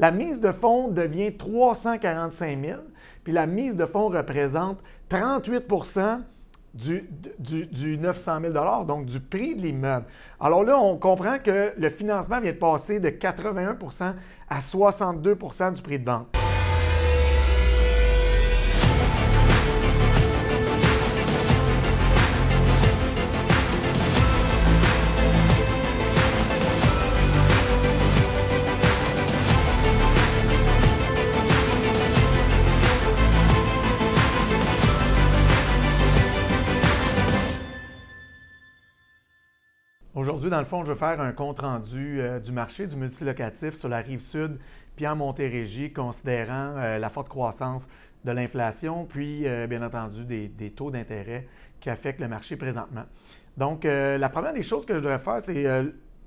la mise de fonds devient 345 000, puis la mise de fonds représente 38% du, du, 900 000 donc du prix de l'immeuble. Alors là, on comprend que le financement vient de passer de 81% à 62% du prix de vente. Aujourd'hui, dans le fond, je vais faire un compte-rendu euh, du marché du multilocatif sur la rive sud puis en Montérégie, considérant euh, la forte croissance de l'inflation, puis euh, bien entendu des, taux d'intérêt qui affectent le marché présentement. Donc, la première des choses que je voudrais faire, c'est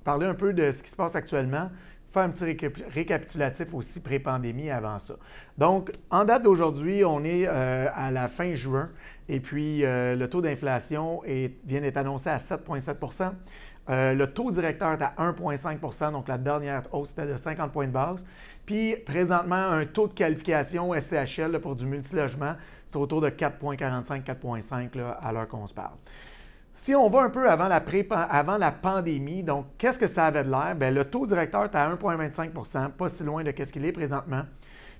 parler un peu de ce qui se passe actuellement, faire un petit récapitulatif aussi pré-pandémie avant ça. Donc, en date d'aujourd'hui, on est à la fin juin et puis le taux d'inflation vient d'être annoncé à 7,7 euh, le taux directeur est à 1,5% donc la dernière hausse était de 50 points de base. Puis présentement, un taux de qualification SCHL pour du multilogement, c'est autour de 4,45-4,5 à l'heure qu'on se parle. Si on va un peu avant la, avant la pandémie, donc qu'est-ce que ça avait de l'air? le taux directeur est à 1,25% pas si loin de ce qu'il est présentement.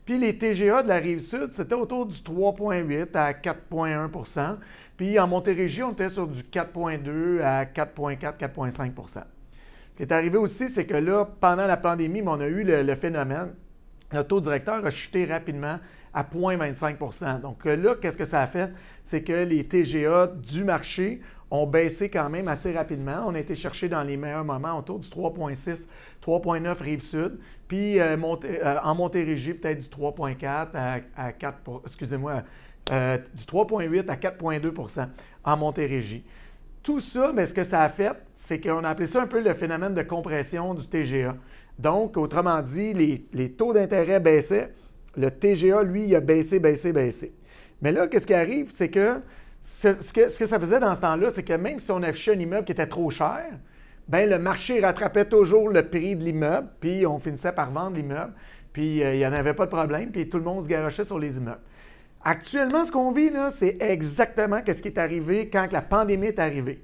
Puis les TGA de la rive sud, c'était autour du 3,8 à 4,1% Puis en Montérégie, on était sur du 4,2 à 4,4, 4,5% Ce qui est arrivé aussi, c'est que là, pendant la pandémie, on a eu le, phénomène, le taux directeur a chuté rapidement à 0,25% Donc là, qu'est-ce que ça a fait? C'est que les TGA du marché ont baissé quand même assez rapidement. On a été chercher dans les meilleurs moments autour du 3,6, 3,9 rive sud, puis euh, euh, en Montérégie, peut-être du 3,4 à, 4, excusez-moi, euh, du 3,8 à 4,2% en Montérégie. Tout ça, mais ce que ça a fait, c'est qu'on a appelé ça un peu le phénomène de compression du TGA. Donc, autrement dit, les, les taux d'intérêt baissaient, le TGA, lui, il a baissé, baissé, baissé. Mais là, qu'est-ce qui arrive, c'est que ce, que, ça faisait dans ce temps-là, c'est que même si on affichait un immeuble qui était trop cher, ben le marché rattrapait toujours le prix de l'immeuble, puis on finissait par vendre l'immeuble, puis euh, il n'y en avait pas de problème, puis tout le monde se garochait sur les immeubles. Actuellement, ce qu'on vit, c'est exactement ce qui est arrivé quand la pandémie est arrivée.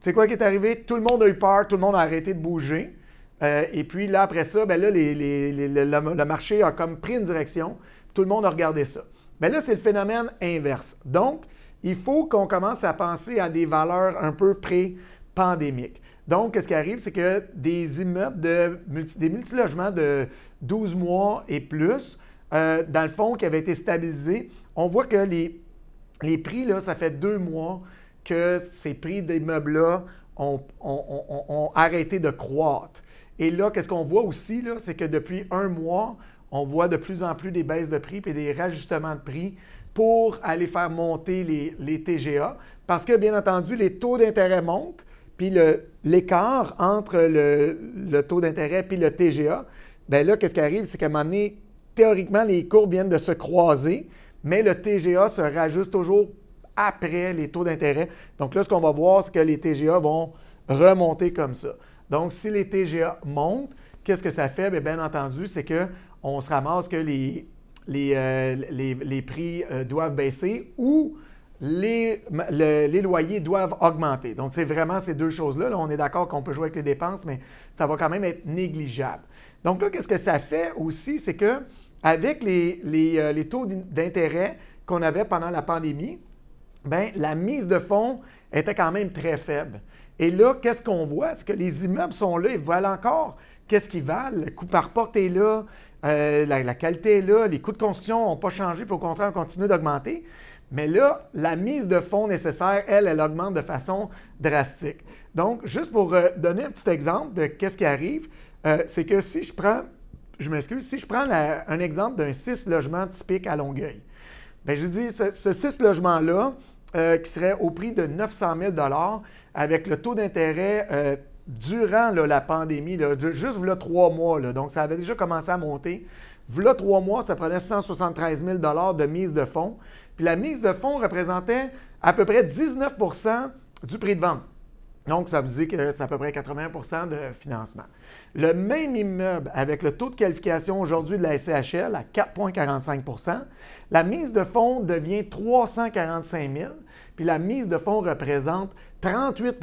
Tu sais quoi qui est arrivé? Tout le monde a eu peur, tout le monde a arrêté de bouger. Euh, et puis là, après ça, ben là, le, marché a comme pris une direction, tout le monde a regardé ça. Mais ben là, c'est le phénomène inverse. Donc, il faut qu'on commence à penser à des valeurs un peu pré-pandémiques. Donc, ce qui arrive, c'est que des immeubles, de des multilogements de 12 mois et plus, euh, dans le fond, qui avaient été stabilisés, on voit que les, prix, là, ça fait deux mois que ces prix d'immeubles-là ont, ont, arrêté de croître. Et là, qu'est-ce qu'on voit aussi, c'est que depuis un mois, on voit de plus en plus des baisses de prix et des rajustements de prix pour aller faire monter les, TGA. Parce que, bien entendu, les taux d'intérêt montent, puis l'écart entre le, taux d'intérêt et le TGA, bien là, qu'est-ce qui arrive? C'est qu'à un moment donné, théoriquement, les courbes viennent de se croiser, mais le TGA se rajuste toujours après les taux d'intérêt. Donc là, ce qu'on va voir, c'est que les TGA vont remonter comme ça. Donc, si les TGA montent, qu'est-ce que ça fait? Bien, bien entendu, c'est qu'on se ramasse que les, euh, les, prix euh, doivent baisser ou les, loyers doivent augmenter. Donc, c'est vraiment ces deux choses-là. on est d'accord qu'on peut jouer avec les dépenses, mais ça va quand même être négligeable. Donc là, qu'est-ce que ça fait aussi? C'est que avec les, euh, taux d'intérêt qu'on avait pendant la pandémie, bien, la mise de fonds était quand même très faible. Et là, qu'est-ce qu'on voit? C'est que les immeubles sont là, ils valent encore. Qu'est-ce qu'ils valent? Le coût par porte est là, euh, la, qualité est là, les coûts de construction n'ont pas changé, puis au contraire, on continue d'augmenter. Mais là, la mise de fonds nécessaire, elle, elle augmente de façon drastique. Donc, juste pour euh, donner un petit exemple de qu'est-ce qui arrive, euh, c'est que si je prends, je m'excuse, si je prends un exemple d'un 6 logements typique à Longueuil, bien, je dis ce, ce 6 logements-là, qui serait au prix de 900 000 avec le taux d'intérêt durant la pandémie, juste là, trois mois, donc ça avait déjà commencé à monter. Voilà trois mois, ça prenait 173 000 de mise de fonds. Puis la mise de fonds représentait à peu près 19% du prix de vente. Donc, ça vous dit que c'est à peu près 80% de financement. Le même immeuble avec le taux de qualification aujourd'hui de la SCHL à 4,45% la mise de fonds devient 345 000 puis la mise de fonds représente 38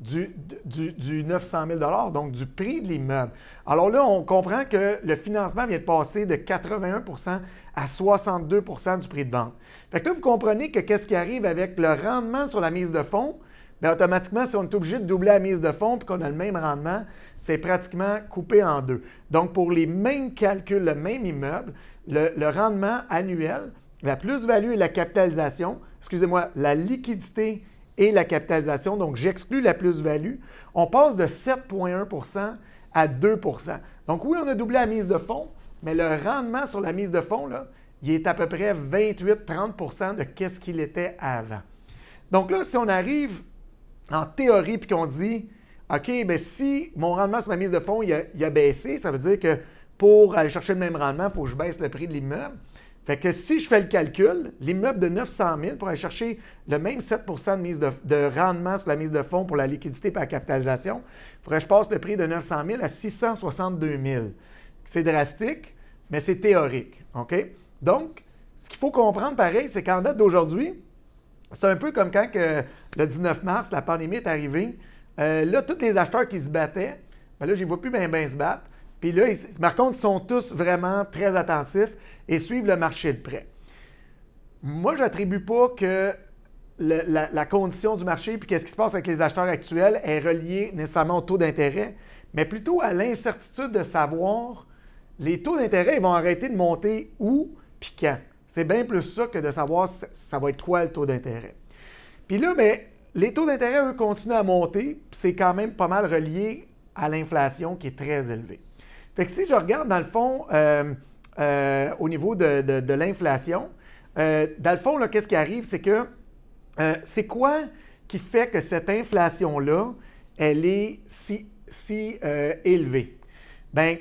du, du, 900 000 donc du prix de l'immeuble. Alors là, on comprend que le financement vient de passer de 81% à 62% du prix de vente. Fait que là, vous comprenez que qu'est-ce qui arrive avec le rendement sur la mise de fonds? Bien, automatiquement, si on est obligé de doubler la mise de fonds et qu'on a le même rendement, c'est pratiquement coupé en deux. Donc, pour les mêmes calculs, le même immeuble, le rendement annuel, la plus-value et la capitalisation, excusez-moi, la liquidité et la capitalisation, donc j'exclus la plus-value, on passe de 7,1% à 2% Donc oui, on a doublé la mise de fonds, mais le rendement sur la mise de fonds, là, il est à peu près 28-30% de ce qu'il était avant. Donc là, si on arrive en théorie puis qu'on dit, OK, bien si mon rendement sur ma mise de fonds il a, a baissé, ça veut dire que pour aller chercher le même rendement, il faut que je baisse le prix de l'immeuble. Fait que si je fais le calcul, l'immeuble de 900 000 pour aller chercher le même 7 de, mise de, rendement sur la mise de fonds pour la liquidité et la capitalisation, il faudrait que je passe le prix de 900 000 à 662 000. C'est drastique, mais c'est théorique. Donc, ce qu'il faut comprendre, pareil, c'est qu'en date d'aujourd'hui, c'est un peu comme quand le 19 mars, la pandémie est arrivée. Euh, là, tous les acheteurs qui se battaient, ben là, je ne vois plus bien, bien se battre. Puis là, par contre, ils sont tous vraiment très attentifs et suivent le marché de prêt. Moi, je n'attribue pas que la, condition du marché puis qu'est-ce qui se passe avec les acheteurs actuels est relié nécessairement au taux d'intérêt, mais plutôt à l'incertitude de savoir les taux d'intérêt vont arrêter de monter où puis quand. C'est bien plus ça que de savoir ça va être quoi le taux d'intérêt. Puis là, bien, les taux d'intérêt, eux, continuent à monter, puis c'est quand même pas mal relié à l'inflation qui est très élevée. Si je regarde dans le fond euh, euh, au niveau de, l'inflation, euh, dans le fond, qu'est-ce qui arrive, c'est que c'est quoi qui fait que cette inflation-là, elle est si, si élevée? Bien,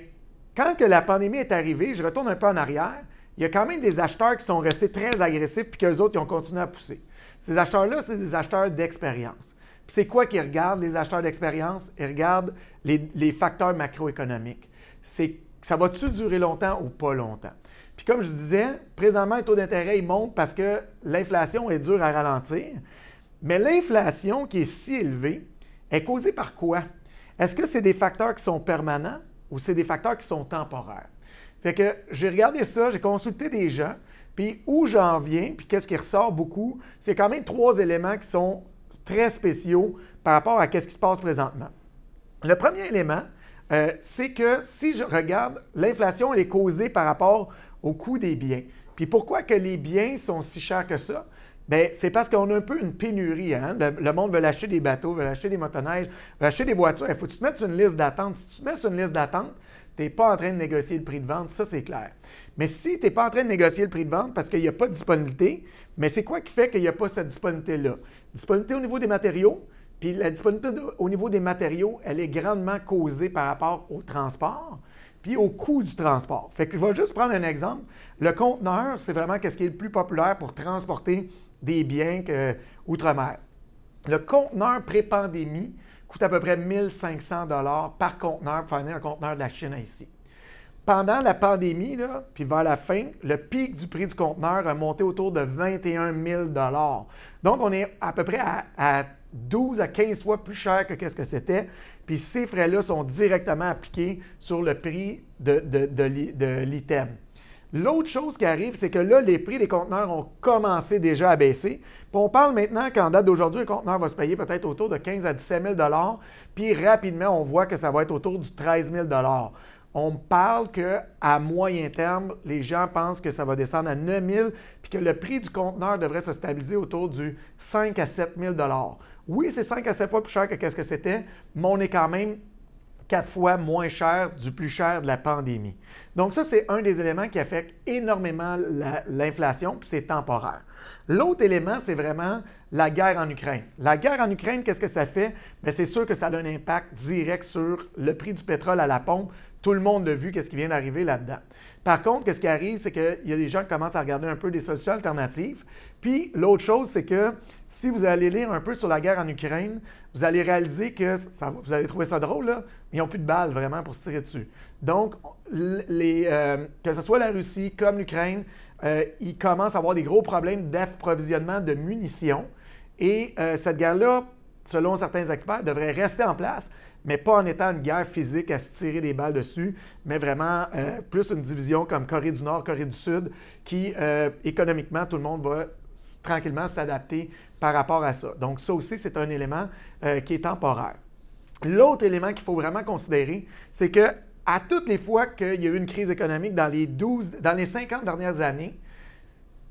quand que la pandémie est arrivée, je retourne un peu en arrière, il y a quand même des acheteurs qui sont restés très agressifs puis qu'eux autres, ils ont continué à pousser. Ces acheteurs-là, c'est des acheteurs d'expérience. C'est quoi qu'ils regardent, les acheteurs d'expérience? Ils regardent les facteurs macroéconomiques c'est ça va-tu durer longtemps ou pas longtemps? Puis comme je disais, présentement, les taux d'intérêt montent parce que l'inflation est dure à ralentir. Mais l'inflation qui est si élevée est causée par quoi? Est-ce que c'est des facteurs qui sont permanents ou c'est des facteurs qui sont temporaires? Fait que j'ai regardé ça, j'ai consulté des gens, puis où j'en viens, puis qu'est-ce qui ressort beaucoup, c'est quand même trois éléments qui sont très spéciaux par rapport à ce qui se passe présentement. Le premier élément, euh, c'est que si je regarde, l'inflation, elle est causée par rapport au coût des biens. Puis pourquoi que les biens sont si chers que ça? Bien, c'est parce qu'on a un peu une pénurie. Hein? Le, monde veut acheter des bateaux, veut acheter des motoneiges, veut acheter des voitures. Il faut que tu te mettes une liste d'attente. Si tu te mets une liste d'attente, tu n'es pas en train de négocier le prix de vente, ça c'est clair. Mais si tu n'es pas en train de négocier le prix de vente parce qu'il n'y a pas de disponibilité, mais c'est quoi qui fait qu'il n'y a pas cette disponibilité-là? Disponibilité au niveau des matériaux, puis la disponibilité au niveau des matériaux, elle est grandement causée par rapport au transport, puis au coût du transport. Fait que je vais juste prendre un exemple. Le conteneur, c'est vraiment ce qui est le plus populaire pour transporter des biens outre-mer. Le conteneur pré-pandémie coûte à peu près 1500 dollars par conteneur pour faire un conteneur de la Chine ici. Pendant la pandémie, puis vers la fin, le pic du prix du conteneur a monté autour de 21 000 Donc, on est à peu près à, à 12 à 15 fois plus cher que ce que c'était. Puis ces frais-là sont directement appliqués sur le prix de, l'item. L'autre chose qui arrive, c'est que là, les prix des conteneurs ont commencé déjà à baisser. Puis on parle maintenant qu'en date d'aujourd'hui, un conteneur va se payer peut-être autour de 15 à 17 000 puis rapidement, on voit que ça va être autour du 13 000 on parle qu'à moyen terme, les gens pensent que ça va descendre à 9 000 puis que le prix du conteneur devrait se stabiliser autour du 5 à 7 000 oui, c'est 5 à 7 fois plus cher que ce que c'était, mais on est quand même quatre fois moins cher du plus cher de la pandémie. Donc ça, c'est un des éléments qui affecte énormément l'inflation, puis c'est temporaire. L'autre élément, c'est vraiment la guerre en Ukraine. La guerre en Ukraine, qu'est-ce que ça fait? c'est sûr que ça a un impact direct sur le prix du pétrole à la pompe, Tout le monde l'a vu, qu'est-ce qui vient d'arriver là-dedans. Par contre, qu'est-ce qui arrive, c'est qu'il y a des gens qui commencent à regarder un peu des solutions alternatives. Puis l'autre chose, c'est que si vous allez lire un peu sur la guerre en Ukraine, vous allez réaliser que vous allez trouver ça drôle, là, ils n'ont plus de balles vraiment pour se tirer dessus. Donc, euh, que ce soit la Russie comme l'Ukraine, euh, ils commencent à avoir des gros problèmes d'approvisionnement de munitions. Et euh, cette guerre-là, selon certains experts, devrait rester en place, mais pas en étant une guerre physique à se tirer des balles dessus, mais vraiment plus une division comme Corée du Nord, Corée du Sud, qui économiquement, tout le monde va tranquillement s'adapter par rapport à ça. Donc ça aussi, c'est un élément qui est temporaire. L'autre élément qu'il faut vraiment considérer, c'est que à toutes les fois qu'il y a eu une crise économique dans les 12, dans les 50 dernières années,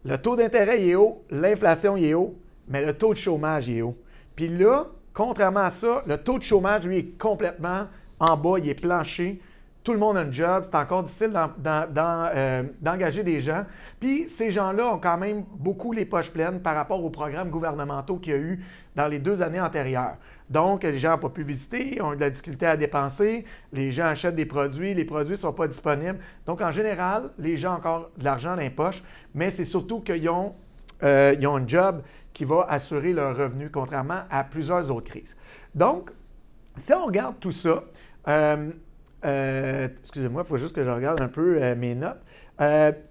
le taux d'intérêt est haut, l'inflation est haut, mais le taux de chômage est haut. Puis là, contrairement à ça, le taux de chômage, lui, est complètement en bas, il est planché tout le monde a un job, c'est encore difficile euh, d'engager des gens. Puis ces gens-là ont quand même beaucoup les poches pleines par rapport aux programmes gouvernementaux qu'il y a eu dans les deux années antérieures. Donc, les gens n'ont pas pu visiter, ont eu de la difficulté à dépenser, les gens achètent des produits, les produits ne sont pas disponibles. Donc, en général, les gens ont encore de l'argent dans les poches, mais c'est surtout qu'ils ont, euh, ont un job qui va assurer leur revenu, contrairement à plusieurs autres crises. Donc, si on regarde tout ça, euh, euh, excusez-moi, il faut juste que je regarde un peu euh, mes notes.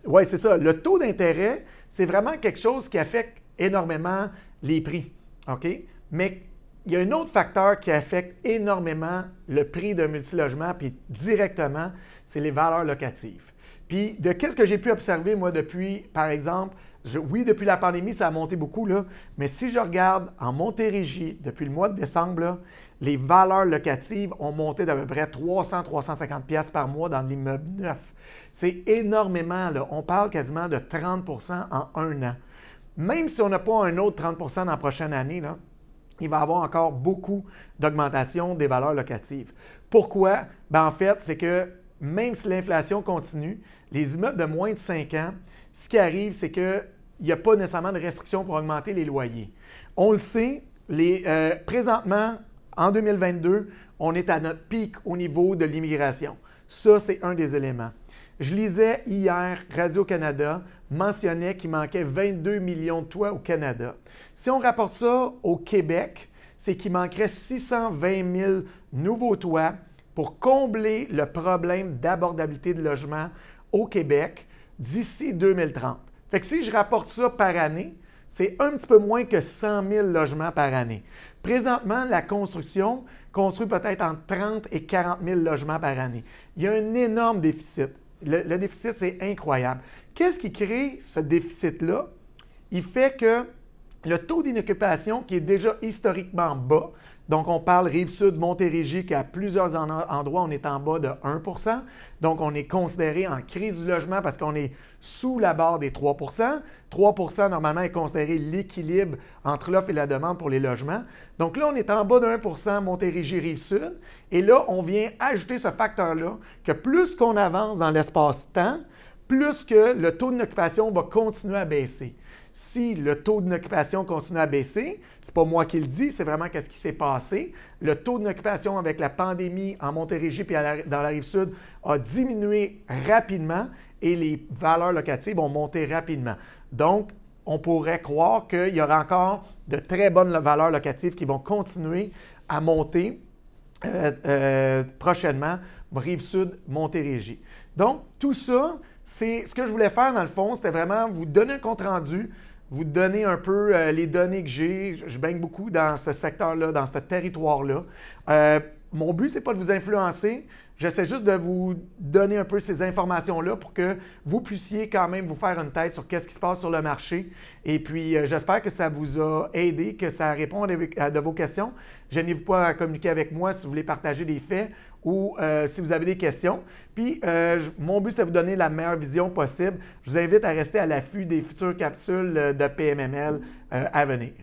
Oui, c'est ça. Le taux d'intérêt, c'est vraiment quelque chose qui affecte énormément les prix. OK? Mais il y a un autre facteur qui affecte énormément le prix d'un multilogement, puis directement, c'est les valeurs locatives. Puis de qu'est-ce que j'ai pu observer, moi, depuis, par exemple, oui, depuis la pandémie, ça a monté beaucoup, mais si je regarde en Montérégie, depuis le mois de décembre, les valeurs locatives ont monté d'à peu près 300-350 pièces par mois dans l'immeuble neuf. C'est énormément, là. on parle quasiment de 30% en un an. Même si on n'a pas un autre 30% dans la prochaine année, il va y avoir encore beaucoup d'augmentation des valeurs locatives. Pourquoi? Ben, en fait, c'est que même si l'inflation continue, les immeubles de moins de 5 ans, ce qui arrive, c'est qu'il n'y a pas nécessairement de restrictions pour augmenter les loyers. On le sait, euh, présentement, en 2022, on est à notre pic au niveau de l'immigration. Ça, c'est un des éléments. Je lisais hier, Radio-Canada mentionnait qu'il manquait 22 millions de toits au Canada. Si on rapporte ça au Québec, c'est qu'il manquerait 620 000 nouveaux toits pour combler le problème d'abordabilité de logement au Québec d'ici 2030. Fait que si je rapporte ça par année, c'est un petit peu moins que 100 000 logements par année. Présentement, la construction construit peut-être entre 30 et 40 000 logements par année. Il y a un énorme déficit. Le, le déficit, c'est incroyable. Qu'est-ce qui crée ce déficit-là? Il fait que le taux d'inoccupation, qui est déjà historiquement bas, donc, on parle Rive-Sud, Montérégie, qu'à plusieurs endroits, on est en bas de 1% Donc, on est considéré en crise du logement parce qu'on est sous la barre des 3% 3% normalement, est considéré l'équilibre entre l'offre et la demande pour les logements. Donc là, on est en bas de 1% Montérégie, Rive-Sud. Et là, on vient ajouter ce facteur-là que plus qu'on avance dans l'espace-temps, plus que le taux d'occupation va continuer à baisser si le taux d'occupation continue à baisser, c'est pas moi qui le dis, c'est vraiment qu'est-ce qui s'est passé. Le taux d'occupation avec la pandémie en Montérégie et dans la rive sud a diminué rapidement et les valeurs locatives ont monté rapidement. Donc, on pourrait croire qu'il y aura encore de très bonnes valeurs locatives qui vont continuer à monter euh, euh, prochainement, rive sud, Montérégie. Donc, tout ça, c'est ce que je voulais faire dans le fond, c'était vraiment vous donner un compte rendu vous donner un peu euh, les données que j'ai. Je baigne beaucoup dans ce secteur-là, dans ce territoire-là. Euh, mon but, ce n'est pas de vous influencer. J'essaie juste de vous donner un peu ces informations-là pour que vous puissiez quand même vous faire une tête sur qu'est-ce qui se passe sur le marché. Et puis, euh, j'espère que ça vous a aidé, que ça répond à de, vos questions. Je n'ai pas à communiquer avec moi si vous voulez partager des faits ou euh, si vous avez des questions. Puis, euh, mon but, c'est de vous donner la meilleure vision possible. Je vous invite à rester à l'affût des futures capsules de PMML à venir.